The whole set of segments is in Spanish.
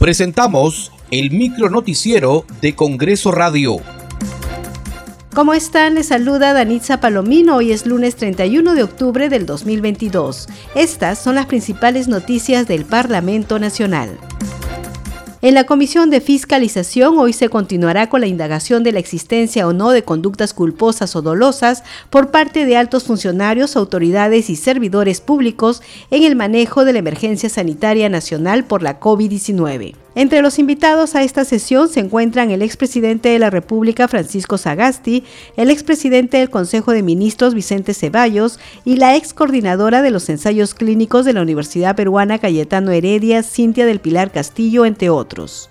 Presentamos el micro noticiero de Congreso Radio. ¿Cómo están? Les saluda Danitza Palomino. Hoy es lunes 31 de octubre del 2022. Estas son las principales noticias del Parlamento Nacional. En la Comisión de Fiscalización hoy se continuará con la indagación de la existencia o no de conductas culposas o dolosas por parte de altos funcionarios, autoridades y servidores públicos en el manejo de la emergencia sanitaria nacional por la COVID-19. Entre los invitados a esta sesión se encuentran el expresidente de la República Francisco Sagasti, el expresidente del Consejo de Ministros Vicente Ceballos y la ex coordinadora de los ensayos clínicos de la Universidad Peruana Cayetano Heredia, Cintia del Pilar Castillo, entre otros.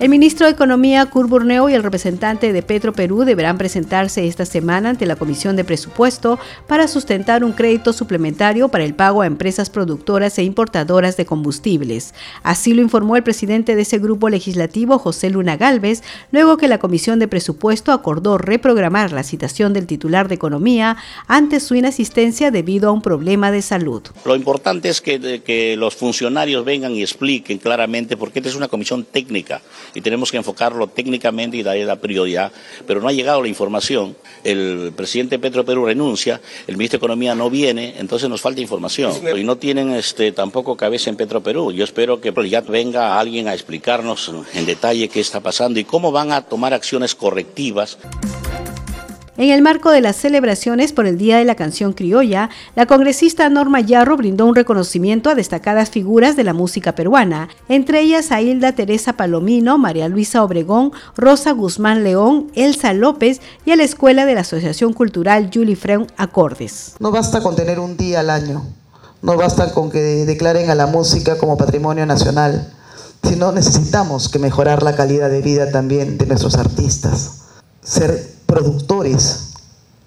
El ministro de Economía, Kurt Burneo, y el representante de Petro Perú deberán presentarse esta semana ante la Comisión de Presupuesto para sustentar un crédito suplementario para el pago a empresas productoras e importadoras de combustibles. Así lo informó el presidente de ese grupo legislativo, José Luna Galvez, luego que la Comisión de Presupuesto acordó reprogramar la citación del titular de Economía ante su inasistencia debido a un problema de salud. Lo importante es que, que los funcionarios vengan y expliquen claramente, porque esta es una comisión técnica y tenemos que enfocarlo técnicamente y darle la prioridad, pero no ha llegado la información. El presidente Petro Perú renuncia, el ministro de Economía no viene, entonces nos falta información. Y no tienen este, tampoco cabeza en Petro Perú. Yo espero que ya venga alguien a explicarnos en detalle qué está pasando y cómo van a tomar acciones correctivas. En el marco de las celebraciones por el Día de la Canción Criolla, la congresista Norma Yarro brindó un reconocimiento a destacadas figuras de la música peruana, entre ellas a Hilda Teresa Palomino, María Luisa Obregón, Rosa Guzmán León, Elsa López y a la Escuela de la Asociación Cultural Julie Freun Acordes. No basta con tener un día al año, no basta con que declaren a la música como patrimonio nacional, sino necesitamos que mejorar la calidad de vida también de nuestros artistas. Ser productores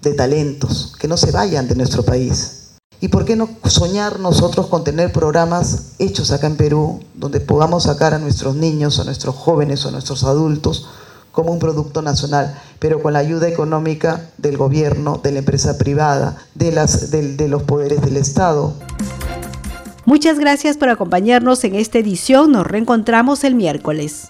de talentos, que no se vayan de nuestro país. ¿Y por qué no soñar nosotros con tener programas hechos acá en Perú, donde podamos sacar a nuestros niños, a nuestros jóvenes, a nuestros adultos como un producto nacional, pero con la ayuda económica del gobierno, de la empresa privada, de, las, de, de los poderes del Estado? Muchas gracias por acompañarnos en esta edición. Nos reencontramos el miércoles.